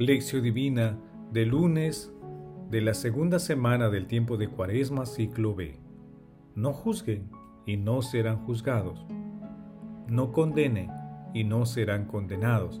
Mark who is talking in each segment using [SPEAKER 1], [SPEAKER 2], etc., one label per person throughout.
[SPEAKER 1] Lección Divina de lunes de la segunda semana del tiempo de Cuaresma, ciclo B. No juzguen y no serán juzgados. No condenen y no serán condenados.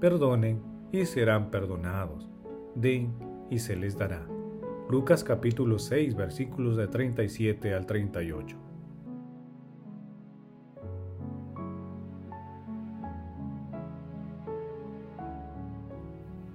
[SPEAKER 1] Perdonen y serán perdonados. Den y se les dará. Lucas capítulo 6 versículos de 37 al 38.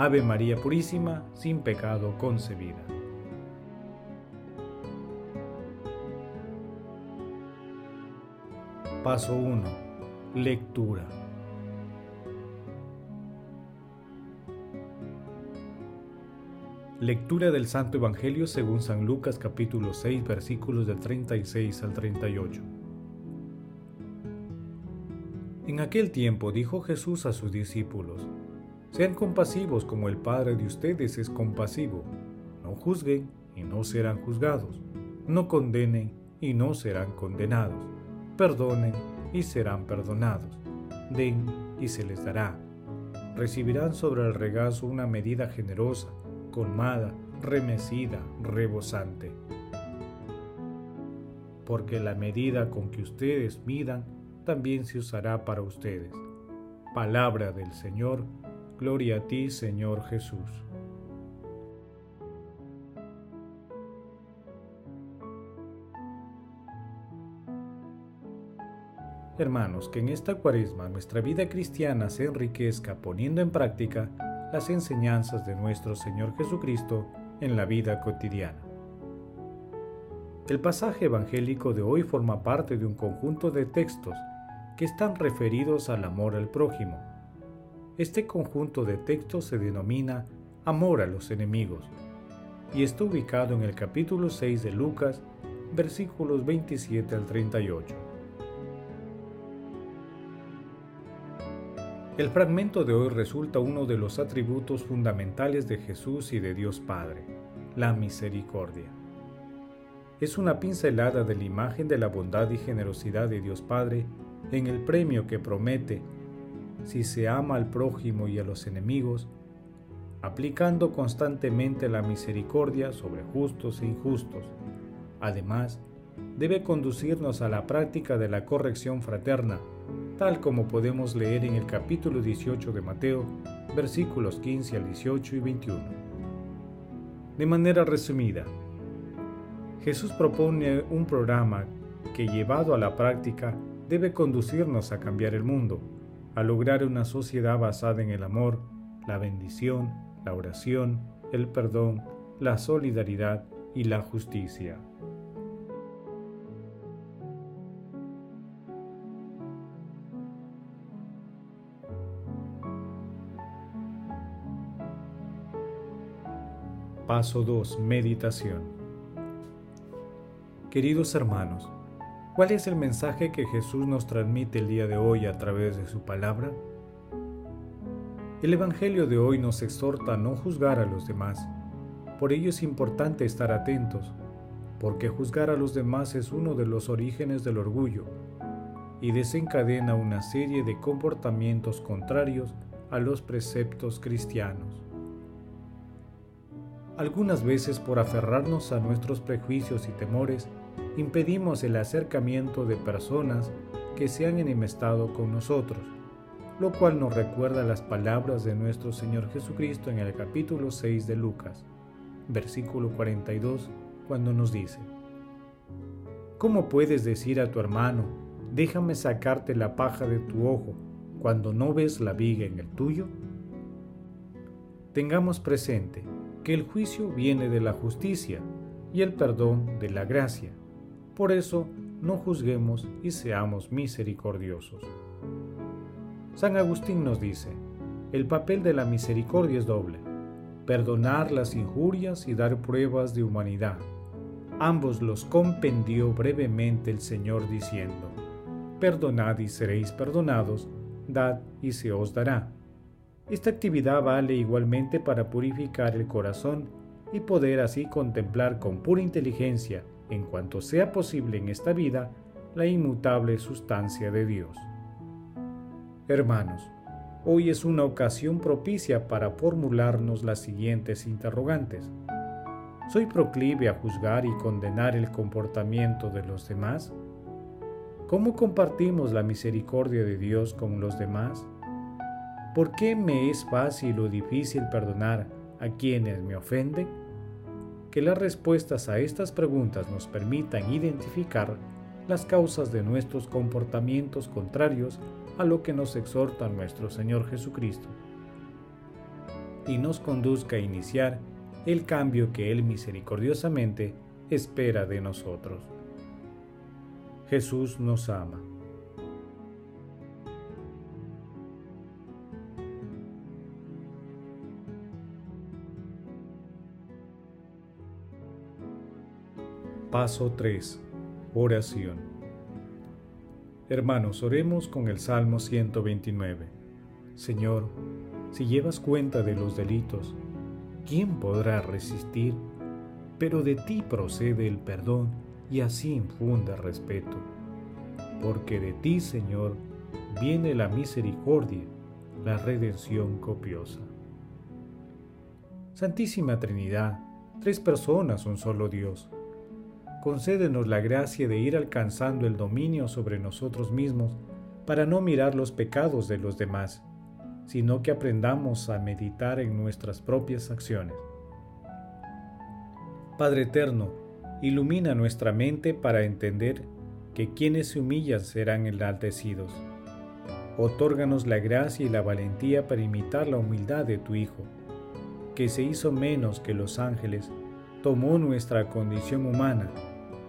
[SPEAKER 1] Ave María Purísima, sin pecado concebida. Paso 1. Lectura. Lectura del Santo Evangelio según San Lucas capítulo 6 versículos del 36 al 38. En aquel tiempo dijo Jesús a sus discípulos, sean compasivos como el Padre de ustedes es compasivo. No juzguen y no serán juzgados. No condenen y no serán condenados. Perdonen y serán perdonados. Den y se les dará. Recibirán sobre el regazo una medida generosa, colmada, remecida, rebosante. Porque la medida con que ustedes midan también se usará para ustedes. Palabra del Señor Gloria a ti, Señor Jesús. Hermanos, que en esta cuaresma nuestra vida cristiana se enriquezca poniendo en práctica las enseñanzas de nuestro Señor Jesucristo en la vida cotidiana. El pasaje evangélico de hoy forma parte de un conjunto de textos que están referidos al amor al prójimo este conjunto de textos se denomina Amor a los enemigos y está ubicado en el capítulo 6 de Lucas, versículos 27 al 38. El fragmento de hoy resulta uno de los atributos fundamentales de Jesús y de Dios Padre, la misericordia. Es una pincelada de la imagen de la bondad y generosidad de Dios Padre en el premio que promete si se ama al prójimo y a los enemigos, aplicando constantemente la misericordia sobre justos e injustos. Además, debe conducirnos a la práctica de la corrección fraterna, tal como podemos leer en el capítulo 18 de Mateo, versículos 15 al 18 y 21. De manera resumida, Jesús propone un programa que llevado a la práctica debe conducirnos a cambiar el mundo a lograr una sociedad basada en el amor, la bendición, la oración, el perdón, la solidaridad y la justicia. Paso 2. Meditación. Queridos hermanos, ¿Cuál es el mensaje que Jesús nos transmite el día de hoy a través de su palabra? El Evangelio de hoy nos exhorta a no juzgar a los demás. Por ello es importante estar atentos, porque juzgar a los demás es uno de los orígenes del orgullo y desencadena una serie de comportamientos contrarios a los preceptos cristianos. Algunas veces por aferrarnos a nuestros prejuicios y temores, impedimos el acercamiento de personas que se han enemestado con nosotros, lo cual nos recuerda las palabras de nuestro Señor Jesucristo en el capítulo 6 de Lucas, versículo 42, cuando nos dice, ¿Cómo puedes decir a tu hermano, déjame sacarte la paja de tu ojo, cuando no ves la viga en el tuyo? Tengamos presente que el juicio viene de la justicia y el perdón de la gracia. Por eso, no juzguemos y seamos misericordiosos. San Agustín nos dice, el papel de la misericordia es doble, perdonar las injurias y dar pruebas de humanidad. Ambos los compendió brevemente el Señor diciendo, Perdonad y seréis perdonados, dad y se os dará. Esta actividad vale igualmente para purificar el corazón y poder así contemplar con pura inteligencia, en cuanto sea posible en esta vida, la inmutable sustancia de Dios. Hermanos, hoy es una ocasión propicia para formularnos las siguientes interrogantes. ¿Soy proclive a juzgar y condenar el comportamiento de los demás? ¿Cómo compartimos la misericordia de Dios con los demás? ¿Por qué me es fácil o difícil perdonar a quienes me ofenden? Que las respuestas a estas preguntas nos permitan identificar las causas de nuestros comportamientos contrarios a lo que nos exhorta nuestro Señor Jesucristo y nos conduzca a iniciar el cambio que Él misericordiosamente espera de nosotros. Jesús nos ama. Paso 3. Oración. Hermanos, oremos con el Salmo 129. Señor, si llevas cuenta de los delitos, ¿quién podrá resistir? Pero de ti procede el perdón y así infunde respeto. Porque de ti, Señor, viene la misericordia, la redención copiosa. Santísima Trinidad, tres personas, un solo Dios concédenos la gracia de ir alcanzando el dominio sobre nosotros mismos para no mirar los pecados de los demás, sino que aprendamos a meditar en nuestras propias acciones. Padre Eterno, ilumina nuestra mente para entender que quienes se humillan serán enaltecidos. Otórganos la gracia y la valentía para imitar la humildad de tu Hijo, que se hizo menos que los ángeles, tomó nuestra condición humana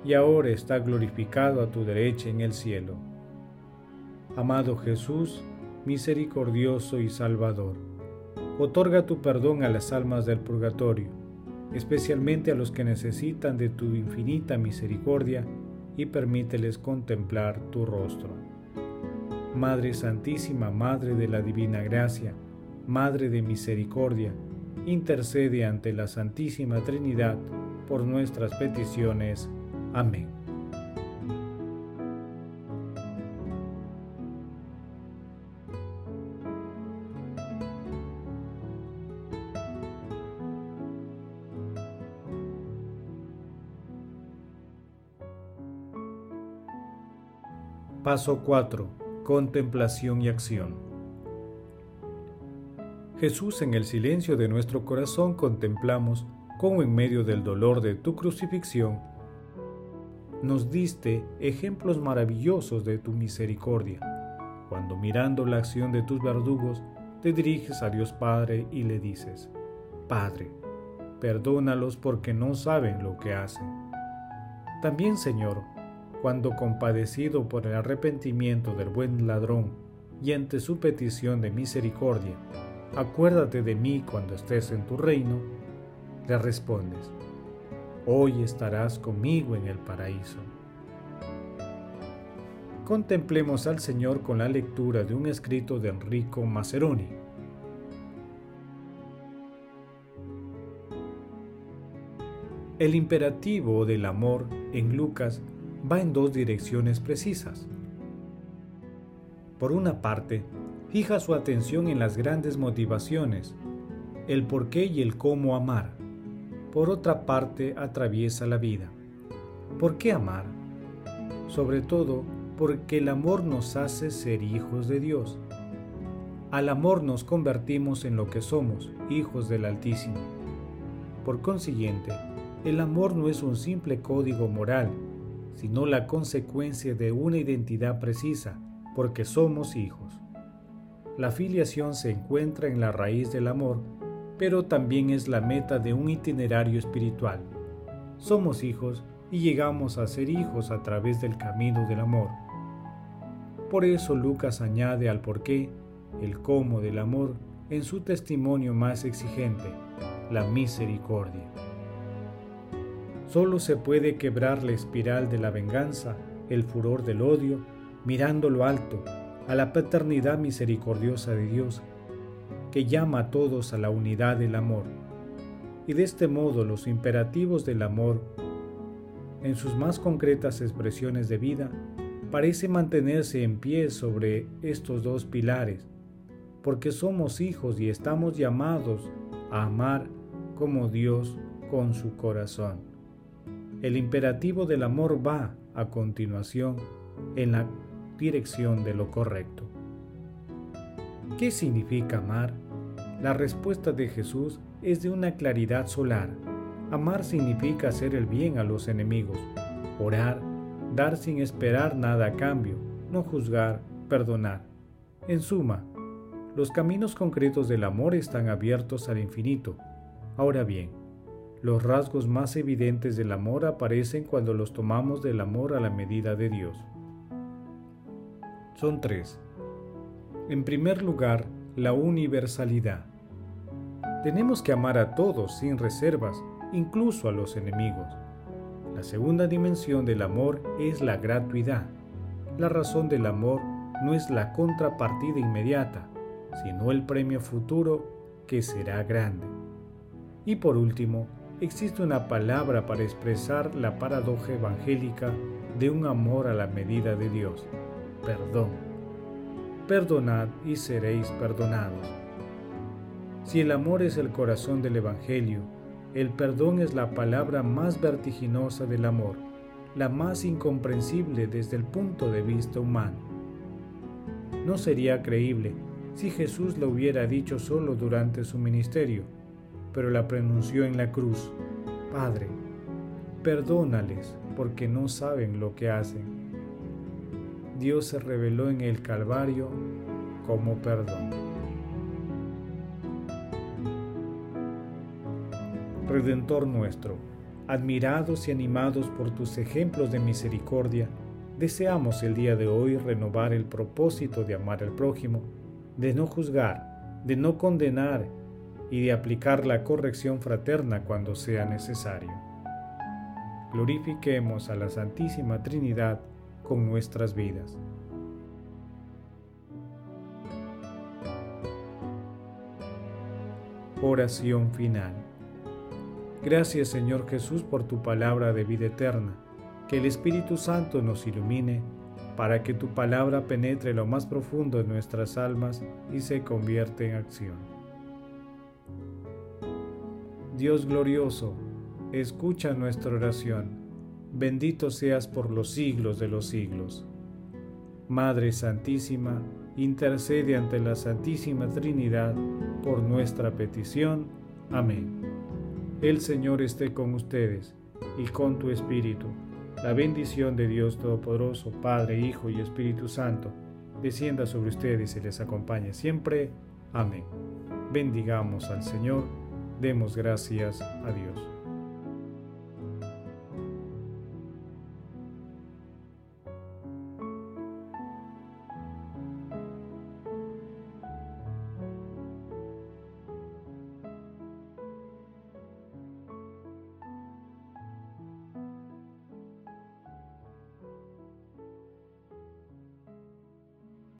[SPEAKER 1] y ahora está glorificado a tu derecha en el cielo. Amado Jesús, misericordioso y salvador, otorga tu perdón a las almas del purgatorio, especialmente a los que necesitan de tu infinita misericordia y permíteles contemplar tu rostro. Madre Santísima, Madre de la Divina Gracia, Madre de Misericordia, intercede ante la Santísima Trinidad por nuestras peticiones. Amén. Paso 4. Contemplación y acción. Jesús, en el silencio de nuestro corazón contemplamos cómo en medio del dolor de tu crucifixión nos diste ejemplos maravillosos de tu misericordia, cuando mirando la acción de tus verdugos te diriges a Dios Padre y le dices, Padre, perdónalos porque no saben lo que hacen. También, Señor, cuando compadecido por el arrepentimiento del buen ladrón y ante su petición de misericordia, acuérdate de mí cuando estés en tu reino, le respondes, hoy estarás conmigo en el paraíso. Contemplemos al Señor con la lectura de un escrito de Enrico Maceroni. El imperativo del amor en Lucas va en dos direcciones precisas. Por una parte, fija su atención en las grandes motivaciones, el por qué y el cómo amar por otra parte atraviesa la vida. ¿Por qué amar? Sobre todo porque el amor nos hace ser hijos de Dios. Al amor nos convertimos en lo que somos, hijos del Altísimo. Por consiguiente, el amor no es un simple código moral, sino la consecuencia de una identidad precisa, porque somos hijos. La filiación se encuentra en la raíz del amor pero también es la meta de un itinerario espiritual. Somos hijos y llegamos a ser hijos a través del camino del amor. Por eso Lucas añade al porqué, el cómo del amor, en su testimonio más exigente, la misericordia. Solo se puede quebrar la espiral de la venganza, el furor del odio, mirando lo alto, a la paternidad misericordiosa de Dios, que llama a todos a la unidad del amor. Y de este modo los imperativos del amor, en sus más concretas expresiones de vida, parece mantenerse en pie sobre estos dos pilares, porque somos hijos y estamos llamados a amar como Dios con su corazón. El imperativo del amor va, a continuación, en la dirección de lo correcto. ¿Qué significa amar? La respuesta de Jesús es de una claridad solar. Amar significa hacer el bien a los enemigos, orar, dar sin esperar nada a cambio, no juzgar, perdonar. En suma, los caminos concretos del amor están abiertos al infinito. Ahora bien, los rasgos más evidentes del amor aparecen cuando los tomamos del amor a la medida de Dios. Son tres. En primer lugar, la universalidad. Tenemos que amar a todos sin reservas, incluso a los enemigos. La segunda dimensión del amor es la gratuidad. La razón del amor no es la contrapartida inmediata, sino el premio futuro que será grande. Y por último, existe una palabra para expresar la paradoja evangélica de un amor a la medida de Dios, perdón. Perdonad y seréis perdonados. Si el amor es el corazón del Evangelio, el perdón es la palabra más vertiginosa del amor, la más incomprensible desde el punto de vista humano. No sería creíble si Jesús lo hubiera dicho solo durante su ministerio, pero la pronunció en la cruz. Padre, perdónales porque no saben lo que hacen. Dios se reveló en el Calvario como perdón. Redentor nuestro, admirados y animados por tus ejemplos de misericordia, deseamos el día de hoy renovar el propósito de amar al prójimo, de no juzgar, de no condenar y de aplicar la corrección fraterna cuando sea necesario. Glorifiquemos a la Santísima Trinidad con nuestras vidas. Oración final. Gracias Señor Jesús por tu palabra de vida eterna. Que el Espíritu Santo nos ilumine para que tu palabra penetre lo más profundo en nuestras almas y se convierta en acción. Dios glorioso, escucha nuestra oración. Bendito seas por los siglos de los siglos. Madre Santísima, intercede ante la Santísima Trinidad por nuestra petición. Amén. El Señor esté con ustedes y con tu Espíritu. La bendición de Dios Todopoderoso, Padre, Hijo y Espíritu Santo, descienda sobre ustedes y les acompañe siempre. Amén. Bendigamos al Señor Demos gracias a Dios.